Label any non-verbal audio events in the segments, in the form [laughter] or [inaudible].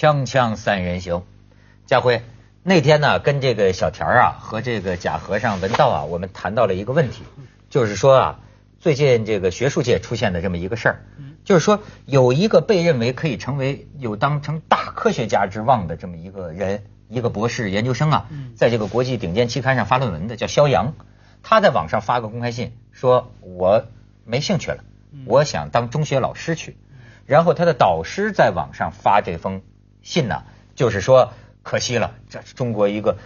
锵锵三人行，家辉，那天呢跟这个小田啊和这个贾和尚文道啊，我们谈到了一个问题，就是说啊，最近这个学术界出现的这么一个事儿，就是说有一个被认为可以成为有当成大科学家之望的这么一个人，一个博士研究生啊，在这个国际顶尖期刊上发论文的，叫肖阳，他在网上发个公开信，说我没兴趣了，我想当中学老师去。然后他的导师在网上发这封信呢，就是说可惜了，这中国一个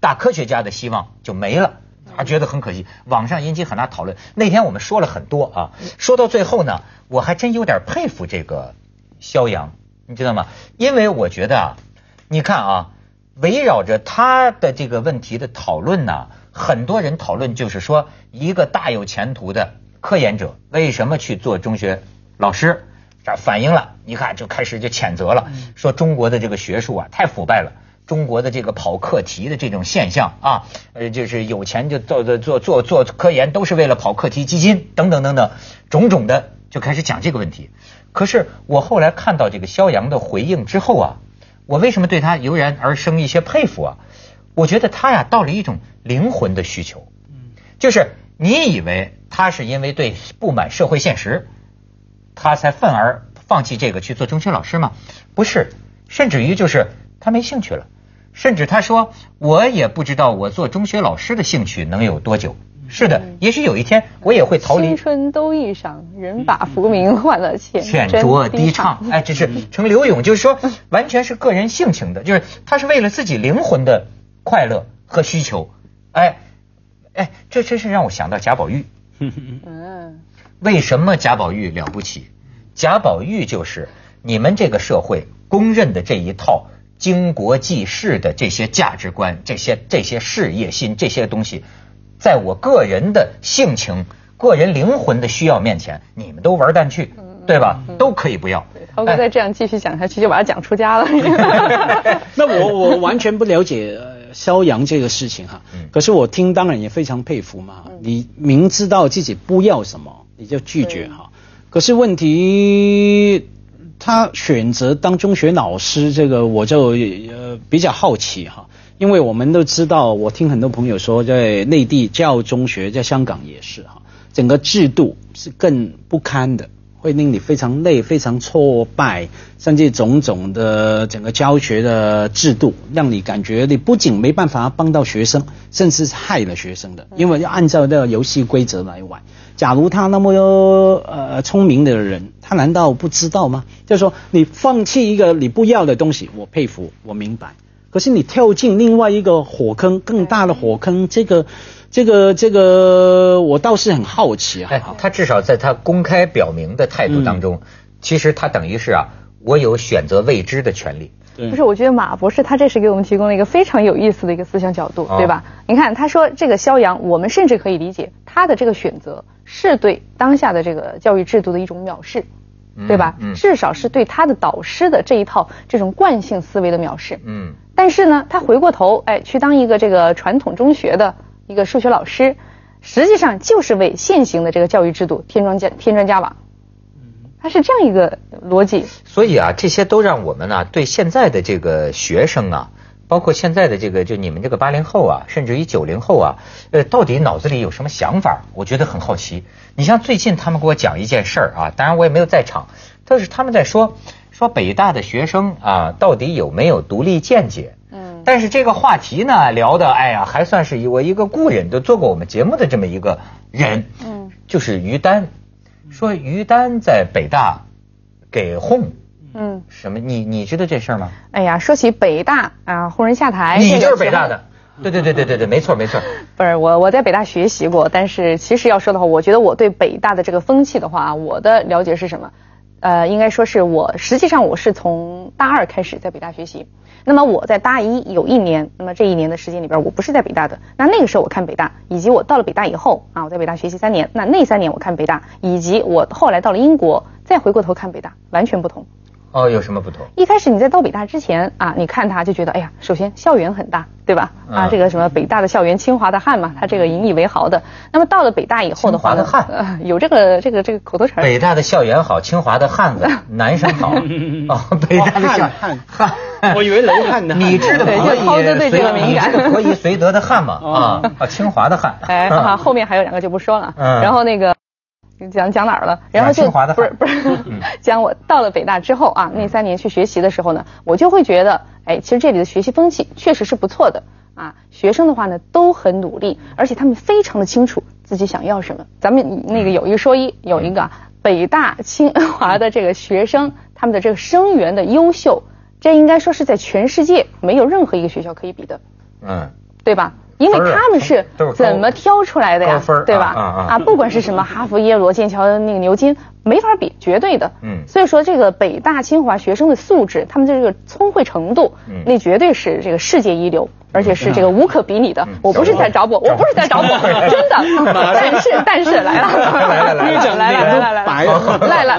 大科学家的希望就没了，他觉得很可惜。网上引起很大讨论。那天我们说了很多啊，说到最后呢，我还真有点佩服这个肖阳，你知道吗？因为我觉得啊，你看啊，围绕着他的这个问题的讨论呢，很多人讨论就是说，一个大有前途的科研者为什么去做中学老师？这反映了，你看就开始就谴责了，说中国的这个学术啊太腐败了，中国的这个跑课题的这种现象啊，呃就是有钱就做做做做做科研都是为了跑课题基金等等等等种种的就开始讲这个问题。可是我后来看到这个肖扬的回应之后啊，我为什么对他油然而生一些佩服啊？我觉得他呀到了一种灵魂的需求，就是你以为他是因为对不满社会现实。他才愤而放弃这个去做中学老师吗？不是，甚至于就是他没兴趣了，甚至他说我也不知道我做中学老师的兴趣能有多久。是的，也许有一天我也会逃离。青春都易上，人把浮名换了浅。浅酌低唱，哎，这是成刘勇，就是说完全是个人性情的，就是他是为了自己灵魂的快乐和需求。哎，哎，这真是让我想到贾宝玉。嗯。为什么贾宝玉了不起？贾宝玉就是你们这个社会公认的这一套经国济世的这些价值观、这些这些事业心这些东西，在我个人的性情、个人灵魂的需要面前，你们都玩蛋去，对吧？都可以不要。涛哥再这样继续讲下去，就把他讲出家了。[laughs] 那我我 [laughs] 完全不了解肖阳这个事情哈，可是我听当然也非常佩服嘛。你明知道自己不要什么。你就拒绝哈，可是问题他选择当中学老师，这个我就呃比较好奇哈，因为我们都知道，我听很多朋友说，在内地教中学，在香港也是哈，整个制度是更不堪的。会令你非常累、非常挫败，甚至种种的整个教学的制度，让你感觉你不仅没办法帮到学生，甚至是害了学生的，因为要按照这个游戏规则来玩。假如他那么呃聪明的人，他难道不知道吗？就是说，你放弃一个你不要的东西，我佩服，我明白。可是你跳进另外一个火坑，更大的火坑，这个。这个这个，我倒是很好奇啊。他至少在他公开表明的态度当中，其实他等于是啊，我有选择未知的权利。不是，我觉得马博士他这是给我们提供了一个非常有意思的一个思想角度，对吧？你看，他说这个肖阳，我们甚至可以理解他的这个选择是对当下的这个教育制度的一种藐视，对吧？至少是对他的导师的这一套这种惯性思维的藐视。嗯。但是呢，他回过头，哎，去当一个这个传统中学的。一个数学老师，实际上就是为现行的这个教育制度添砖加添砖加瓦，它是这样一个逻辑。所以啊，这些都让我们呢对现在的这个学生啊，包括现在的这个就你们这个八零后啊，甚至于九零后啊，呃，到底脑子里有什么想法？我觉得很好奇。你像最近他们给我讲一件事儿啊，当然我也没有在场，但是他们在说说北大的学生啊，到底有没有独立见解？但是这个话题呢，聊的哎呀，还算是我一个故人，都做过我们节目的这么一个人，嗯，就是于丹，说于丹在北大给轰，嗯，什么？你你知道这事儿吗？哎呀，说起北大啊，轰人下台，你就是北大的，对对对对对对，没错没错。[laughs] 不是我我在北大学习过，但是其实要说的话，我觉得我对北大的这个风气的话，我的了解是什么？呃，应该说是我实际上我是从大二开始在北大学习。那么我在大一有一年，那么这一年的时间里边，我不是在北大的。那那个时候我看北大，以及我到了北大以后啊，我在北大学习三年，那那三年我看北大，以及我后来到了英国再回过头看北大，完全不同。哦，有什么不同？一开始你在到北大之前啊，你看他就觉得，哎呀，首先校园很大，对吧？啊，这个什么北大的校园，清华的汉嘛，他这个引以为豪的。那么到了北大以后的话，清华的汉，有这个这个这个口头禅。北大的校园好，清华的汉子 [laughs] 男生好。[laughs] 哦，北大的校汉汉，我以为雷汉呢。[laughs] 你知道可以随你知道可以随德的汉嘛？啊啊，清华的汉。哎，后面还有两个就不说了。嗯。然后那个。讲讲哪儿了？然后就不是不是 [laughs] 讲我到了北大之后啊，那三年去学习的时候呢，我就会觉得，哎，其实这里的学习风气确实是不错的啊。学生的话呢都很努力，而且他们非常的清楚自己想要什么。咱们那个有一说一，有一个北大清华的这个学生，他们的这个生源的优秀，这应该说是在全世界没有任何一个学校可以比的。嗯，对吧？因为他们是怎么挑出来的呀？对吧？啊，不管是什么哈佛、耶鲁、剑桥、那个牛津，没法比，绝对的。嗯。所以说，这个北大、清华学生的素质，他们的这个聪慧程度，那绝对是这个世界一流，而且是这个无可比拟的。我不是在找补，我不是在找补，真的。但是，但是 [laughs] 来了，来了，来了，来了，来了，来了，来了，来了，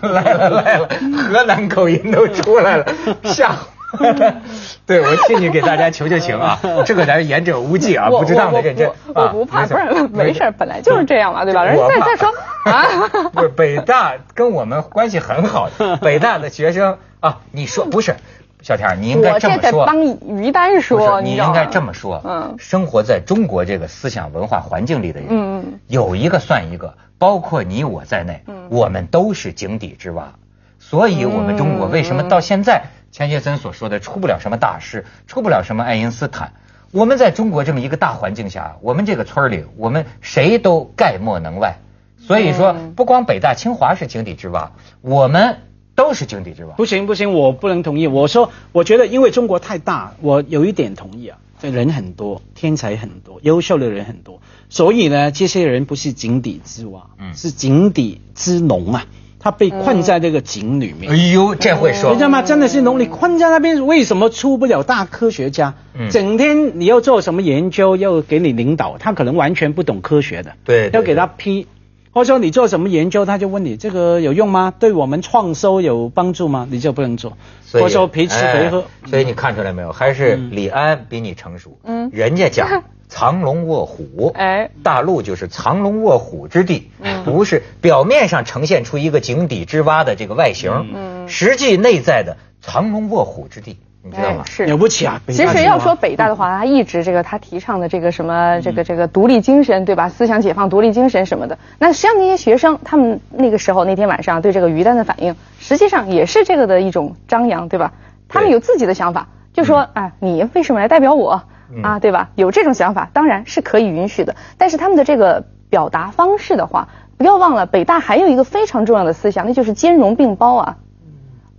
来了，来了，[laughs] 河南口音都出来了，[laughs] 吓。[laughs] 对，我替你给大家求求情啊！[laughs] 这个咱言者无忌啊，不值当的认真。我不怕，不是没事，本来就是这样嘛，对吧？人再再说 [laughs] 啊，不是北大跟我们关系很好的，北大的学生啊，你说不是？小田，你应该这么说。帮于丹说，你应该这么说。嗯，生活在中国这个思想文化环境里的人，嗯有一个算一个，包括你我在内，我们都是井底之蛙，所以我们中国为什么到现在？钱学森所说的出不了什么大师，出不了什么爱因斯坦。我们在中国这么一个大环境下，我们这个村里，我们谁都概莫能外。所以说，不光北大清华是井底之蛙，我们都是井底之蛙。不行不行，我不能同意。我说，我觉得因为中国太大，我有一点同意啊，这人很多，天才很多，优秀的人很多，所以呢，这些人不是井底之蛙，嗯，是井底之龙啊。他被困在这个井里面。哎呦，这会说，你知道吗？真的是农你困在那边，为什么出不了大科学家？嗯，整天你要做什么研究，要给你领导，他可能完全不懂科学的。对，要给他批，或者说你做什么研究，他就问你这个有用吗？对我们创收有帮助吗？你就不能做。或者说陪吃陪喝。所以你看出来没有？还是李安比你成熟。嗯，人家讲。[laughs] 藏龙卧虎，哎，大陆就是藏龙卧虎之地，不是表面上呈现出一个井底之蛙的这个外形，嗯，实际内在的藏龙卧虎之地，你知道吗？是了不起啊！其实要说北大的话，他一直这个他提倡的这个什么这个这个独立精神，对吧？思想解放、独立精神什么的，那实际上那些学生他们那个时候那天晚上对这个于丹的反应，实际上也是这个的一种张扬，对吧？他们有自己的想法，就说哎，你为什么来代表我？啊，对吧？有这种想法，当然是可以允许的。但是他们的这个表达方式的话，不要忘了，北大还有一个非常重要的思想，那就是兼容并包啊。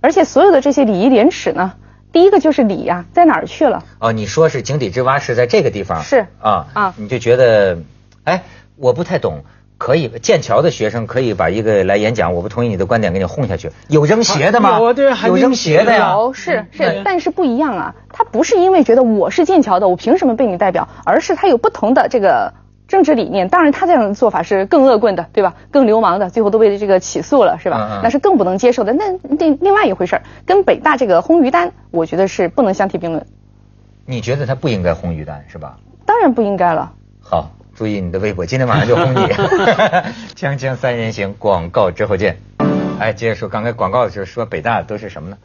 而且所有的这些礼仪廉耻呢，第一个就是礼呀，在哪儿去了？哦，你说是井底之蛙是在这个地方？是啊啊，你就觉得，哎，我不太懂。可以，剑桥的学生可以把一个来演讲，我不同意你的观点，给你轰下去。有扔鞋的吗？有对，有扔鞋的呀。有是是，但是不一样啊。他不是因为觉得我是剑桥的，我凭什么被你代表？而是他有不同的这个政治理念。当然，他这样的做法是更恶棍的，对吧？更流氓的，最后都被这个起诉了，是吧？那是更不能接受的。那另另外一回事跟北大这个轰于丹，我觉得是不能相提并论。你觉得他不应该轰于丹是吧？当然不应该了。好。注意你的微博，今天晚上就轰你！[laughs] 锵锵三人行，广告之后见。哎，接着说，刚才广告的时候说北大都是什么呢？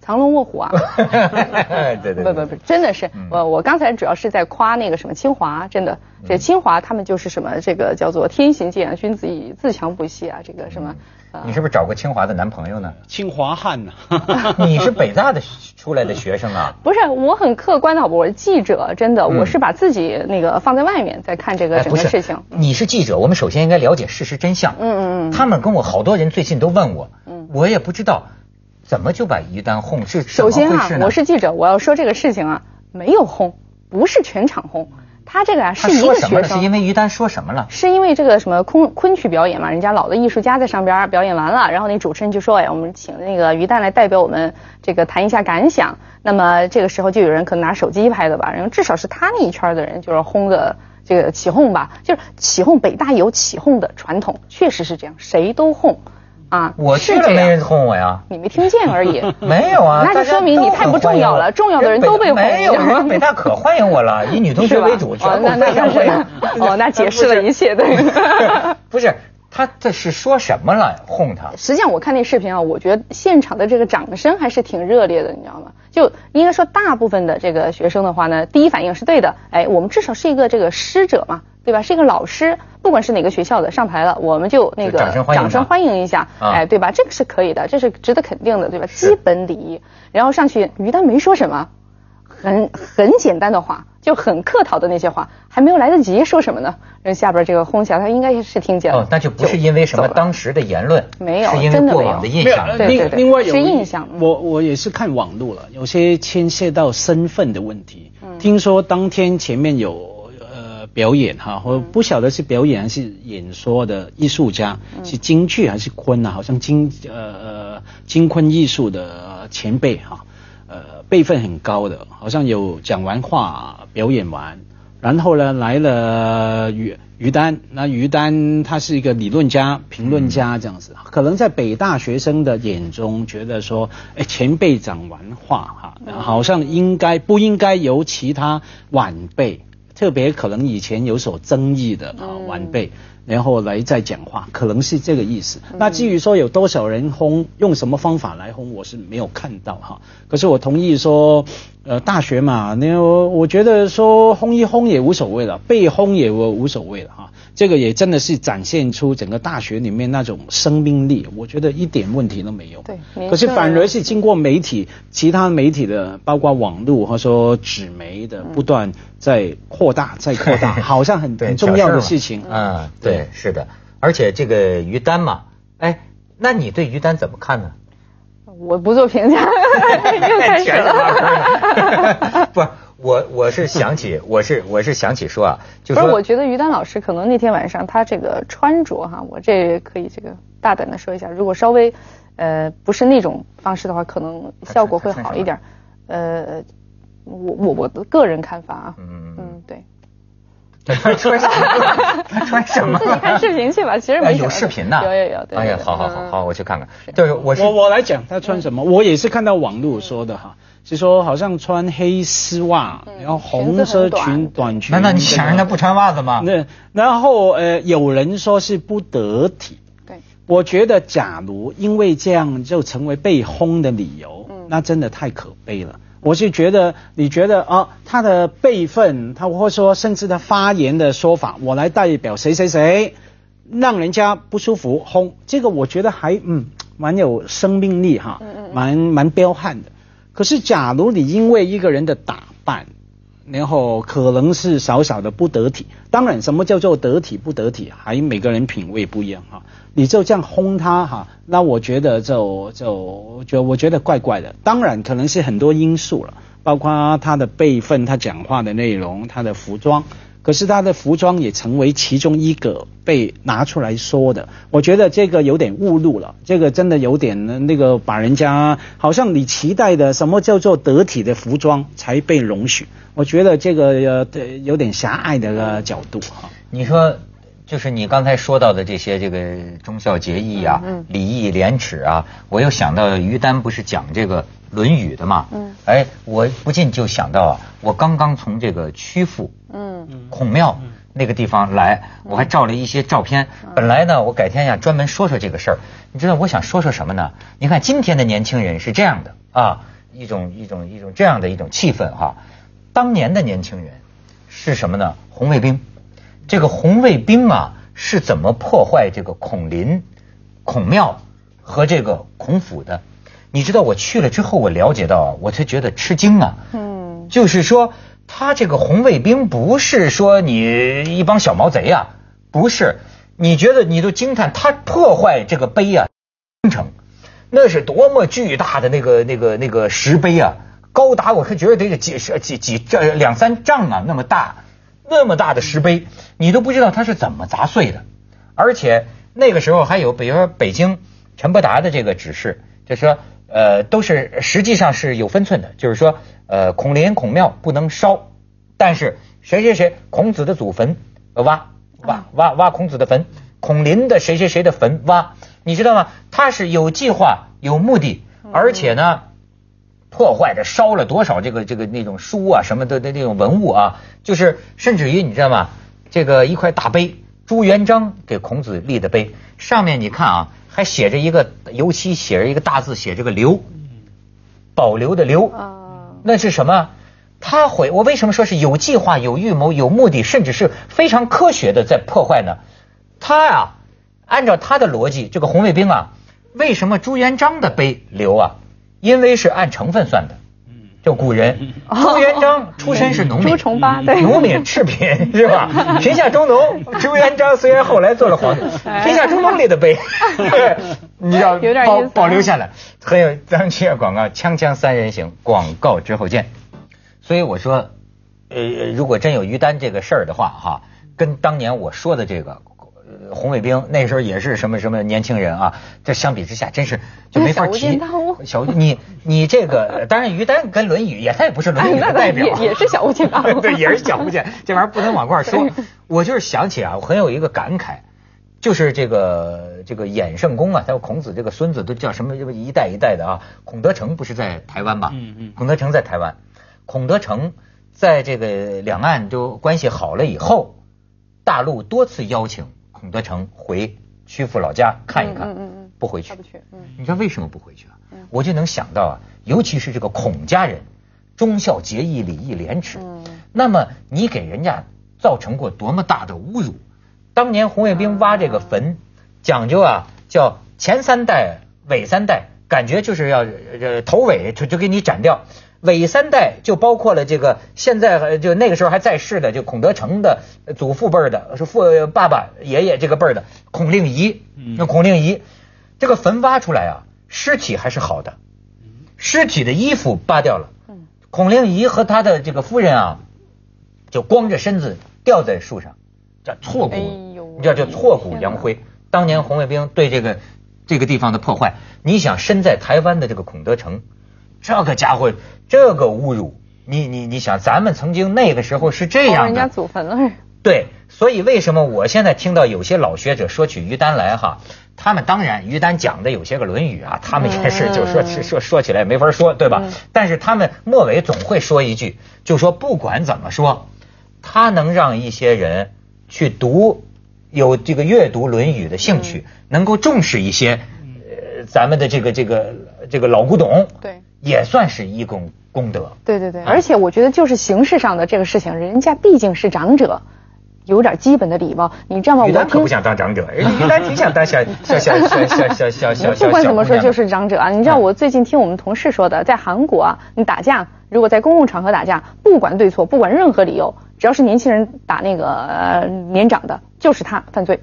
藏龙卧虎啊！[laughs] 对对，不不不，真的是我我刚才主要是在夸那个什么清华，真的，这清华他们就是什么这个叫做天行健，君子以自强不息啊，这个什么。你是不是找过清华的男朋友呢？清华汉呢？[laughs] 你是北大的出来的学生啊？[laughs] 不是，我很客观的？我是记者，真的，我是把自己那个放在外面在看这个整个事情。你是记者，我们首先应该了解事实真相。嗯嗯嗯。他们跟我好多人最近都问我，嗯，我也不知道怎么就把于丹轰是首先啊，我是记者，我要说这个事情啊，没有轰，不是全场轰。他这个啊是一个学生，是因为于丹说什么了？是因为这个什么昆昆曲表演嘛？人家老的艺术家在上边表演完了，然后那主持人就说：“哎，我们请那个于丹来代表我们这个谈一下感想。”那么这个时候就有人可能拿手机拍的吧，然后至少是他那一圈的人就是轰的这个起哄吧，就是起哄。北大有起哄的传统，确实是这样，谁都哄。啊，我去了没人哄我呀，你没听见而已。[laughs] 没有啊，那就说明你太不重要了，重要的人都被轰。没有，北大可欢迎我了，以女同学为主，全部非常欢迎。哦，那解释了一切，对。[laughs] 不是。他这是说什么了？哄他？实际上，我看那视频啊，我觉得现场的这个掌声还是挺热烈的，你知道吗？就应该说，大部分的这个学生的话呢，第一反应是对的。哎，我们至少是一个这个师者嘛，对吧？是一个老师，不管是哪个学校的上台了，我们就那个掌声欢迎，掌声欢迎一下，哎，对吧？这个是可以的，这是值得肯定的，对吧？基本礼仪。然后上去，于丹没说什么。很很简单的话，就很客套的那些话，还没有来得及说什么呢，人下边这个轰下，他应该是听见了。哦，那就不是因为什么当时的言论，没有，是因为过往的印象。另另外有是印象。我我也是看网络了，有些牵涉到身份的问题。听说当天前面有呃表演哈，我不晓得是表演还是演说的艺术家，是京剧还是昆啊？好像京呃呃京昆艺术的前辈哈。呃，辈分很高的，好像有讲完话，表演完，然后呢来了于于丹，那于丹他是一个理论家、评论家这样子，可能在北大学生的眼中觉得说，哎，前辈讲完话哈，好像应该不应该由其他晚辈，特别可能以前有所争议的啊晚辈。然后来再讲话，可能是这个意思。那至于说有多少人轰，用什么方法来轰，我是没有看到哈。可是我同意说，呃，大学嘛，那我我觉得说轰一轰也无所谓了，被轰也无所谓了哈。这个也真的是展现出整个大学里面那种生命力，我觉得一点问题都没有。对，可是反而是经过媒体、其他媒体的，包括网络或者说纸媒的不断在扩大、在扩大，[laughs] 好像很很重要的事情。嗯，对，是的。而且这个于丹嘛，哎，那你对于丹怎么看呢？我不做评价，[laughs] 又开始了。不。[laughs] 我我是想起，[laughs] 我是我是想起说啊，就是我觉得于丹老师可能那天晚上他这个穿着哈，我这可以这个大胆的说一下，如果稍微呃不是那种方式的话，可能效果会好一点。呃，我我我的个人看法啊，嗯嗯对。穿什么？[laughs] 穿什么？自己看视频去吧，其实没有视频呢。有有有。哎呀，好好好好，我去看看。就是我我我来讲他穿什么，我也是看到网络说的哈。是说好像穿黑丝袜，然后红色裙短裙。难道你想让他不穿袜子吗？那然后呃，有人说是不得体。对，我觉得假如因为这样就成为被轰的理由，那真的太可悲了。我是觉得，你觉得啊，他的辈分，他或者说甚至他发言的说法，我来代表谁谁谁，让人家不舒服轰，这个我觉得还嗯蛮有生命力哈，蛮蛮彪悍的。可是，假如你因为一个人的打扮，然后可能是少少的不得体，当然，什么叫做得体不得体，还每个人品味不一样哈。你就这样轰他哈，那我觉得就就就我觉得怪怪的。当然，可能是很多因素了，包括他的辈分、他讲话的内容、他的服装。可是他的服装也成为其中一个被拿出来说的，我觉得这个有点误入了，这个真的有点那个把人家好像你期待的什么叫做得体的服装才被容许，我觉得这个呃有点狭隘的角度。哈。你说，就是你刚才说到的这些这个忠孝节义啊、礼义廉耻啊，我又想到于丹不是讲这个。《论语》的嘛，嗯，哎，我不禁就想到啊，我刚刚从这个曲阜，嗯，孔庙那个地方来，我还照了一些照片。本来呢，我改天呀专门说说这个事儿。你知道我想说说什么呢？你看今天的年轻人是这样的啊，一种一种一种这样的一种气氛哈。当年的年轻人是什么呢？红卫兵。这个红卫兵啊是怎么破坏这个孔林、孔庙和这个孔府的？你知道我去了之后，我了解到，我才觉得吃惊啊。嗯，就是说，他这个红卫兵不是说你一帮小毛贼啊，不是。你觉得你都惊叹，他破坏这个碑啊，工程，那是多么巨大的那个那个那个石碑啊，高达我看觉得得几十几几这两三丈啊，那么大，那么大的石碑，你都不知道它是怎么砸碎的。而且那个时候还有，比如说北京陈伯达的这个指示，就说。呃，都是实际上是有分寸的，就是说，呃，孔林孔庙不能烧，但是谁谁谁孔子的祖坟挖挖挖挖孔子的坟，孔林的谁谁谁的坟挖，你知道吗？他是有计划、有目的，而且呢，破坏的烧了多少这个这个那种书啊什么的的那种文物啊，就是甚至于你知道吗？这个一块大碑，朱元璋给孔子立的碑，上面你看啊，还写着一个油漆写着一个大字，写着个留，保留的留，那是什么？他毁，我为什么说是有计划、有预谋、有目的，甚至是非常科学的在破坏呢？他呀，按照他的逻辑，这个红卫兵啊，为什么朱元璋的碑留啊？因为是按成分算的。就古人，朱元璋出身是农民，朱重八对，农民赤贫是吧？[laughs] 贫下中农，朱元璋虽然后来做了皇帝，贫下中农立的碑，[laughs] 你要保保留下来，很有。咱们去下广告，锵锵三人行，广告之后见。所以我说，呃，如果真有于丹这个事儿的话，哈，跟当年我说的这个红卫兵那时候也是什么什么年轻人啊，这相比之下真是就没法提。小你你这个当然于丹跟《论语》也他也不是《论语》的代表，也是小巫见大巫，[laughs] 对，也是小巫见。这玩意儿不能往块说。我就是想起啊，我很有一个感慨，就是这个这个衍圣公啊，还有孔子这个孙子都叫什么一代一代的啊。孔德成不是在台湾吧？嗯嗯。孔德成在台湾。孔德成在这个两岸都关系好了以后，大陆多次邀请孔德成回曲阜老家看一看，不回去。不去，嗯你知道为什么不回去啊？我就能想到啊，尤其是这个孔家人，忠孝节义礼义廉耻。嗯那么你给人家造成过多么大的侮辱？当年红卫兵挖这个坟，讲究啊，叫前三代尾三代，感觉就是要呃头尾就就给你斩掉。尾三代就包括了这个，现在就那个时候还在世的，就孔德成的祖父辈的，是父爸爸爷爷这个辈的孔令仪。那孔令仪这个坟挖出来啊，尸体还是好的，尸体的衣服扒掉了。孔令仪和他的这个夫人啊，就光着身子吊在树上，叫挫骨，你知道叫挫骨扬灰。当年红卫兵对这个这个地方的破坏，你想身在台湾的这个孔德成。这个家伙，这个侮辱，你你你想，咱们曾经那个时候是这样的，人家祖坟了。对，所以为什么我现在听到有些老学者说起于丹来哈，他们当然于丹讲的有些个《论语》啊，他们也是就说说说起来没法说，对吧？但是他们末尾总会说一句，就说不管怎么说，他能让一些人去读有这个阅读《论语》的兴趣，能够重视一些呃咱们的这个这个这个老古董。对。也算是一功功德。对对对，而且我觉得就是形式上的这个事情，人家毕竟是长者，有点基本的礼貌。你知道吗？于丹可不想当长者，[laughs] 于丹挺想当小小小小小小小小。不管怎么说，就是长者啊！你知道我最近听我们同事说的，在韩国啊，你打架，如果在公共场合打架，不管对错，不管任何理由，只要是年轻人打那个年长的，就是他犯罪。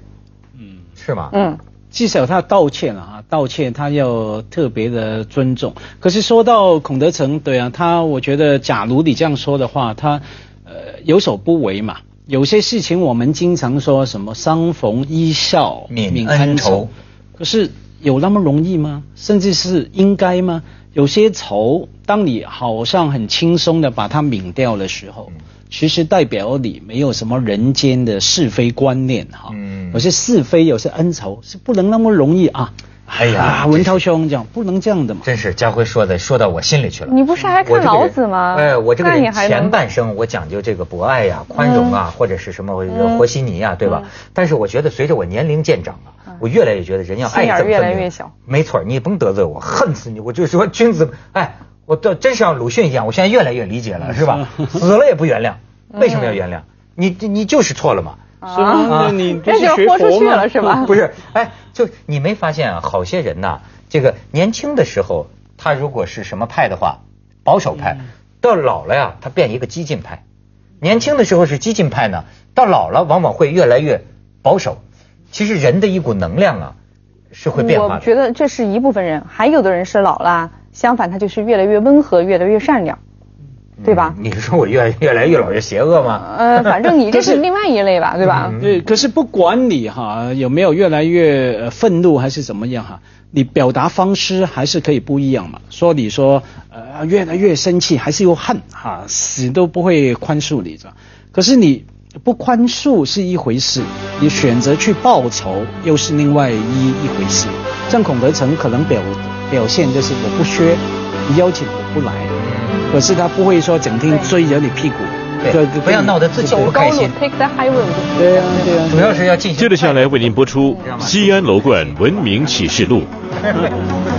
嗯，是吗？嗯。至少他道歉了啊，道歉他要特别的尊重。可是说到孔德成，对啊，他我觉得，假如你这样说的话，他呃有所不为嘛。有些事情我们经常说什么相逢一笑泯恩仇，可是有那么容易吗？甚至是应该吗？有些仇，当你好像很轻松的把它泯掉的时候。其实代表你没有什么人间的是非观念哈，有些是非，有些恩仇是不能那么容易啊。哎呀，文涛兄讲不能这样的嘛。真是家辉说的，说到我心里去了。你不是还看老子吗？哎，我这个人前半生我讲究这个博爱呀、宽容啊，或者是什么和稀泥啊，对吧？但是我觉得随着我年龄渐长啊，我越来越觉得人要爱憎越来越小。没错，你甭得罪我，恨死你！我就说君子，哎。我倒真是像鲁迅一样，我现在越来越理解了，是吧？[laughs] 死了也不原谅，为什么要原谅？你你就是错了嘛？是吗？你 [laughs] 这就豁出去了是吧？[laughs] 不是，哎，就你没发现啊？好些人呐，这个年轻的时候他如果是什么派的话，保守派，到老了呀，他变一个激进派。年轻的时候是激进派呢，到老了往往会越来越保守。其实人的一股能量啊，是会变化的。我觉得这是一部分人，还有的人是老了。相反，他就是越来越温和，越来越善良，对吧？你说我越越来越老越邪恶吗？呃，反正你这是另外一类吧，对吧？对，可是不管你哈有没有越来越愤怒还是怎么样哈，你表达方式还是可以不一样嘛。说你说呃越来越生气，还是有恨哈，死都不会宽恕你？可是你不宽恕是一回事，你选择去报仇又是另外一一回事。像孔德成可能表表现就是我不缺，你邀请我不来，可是他不会说整天追着你屁股。对，不要闹得自己不开心。Take the high road。对呀，对呀。主要是要进行。接着下来为您播出《西安楼冠文明启示录》。[laughs]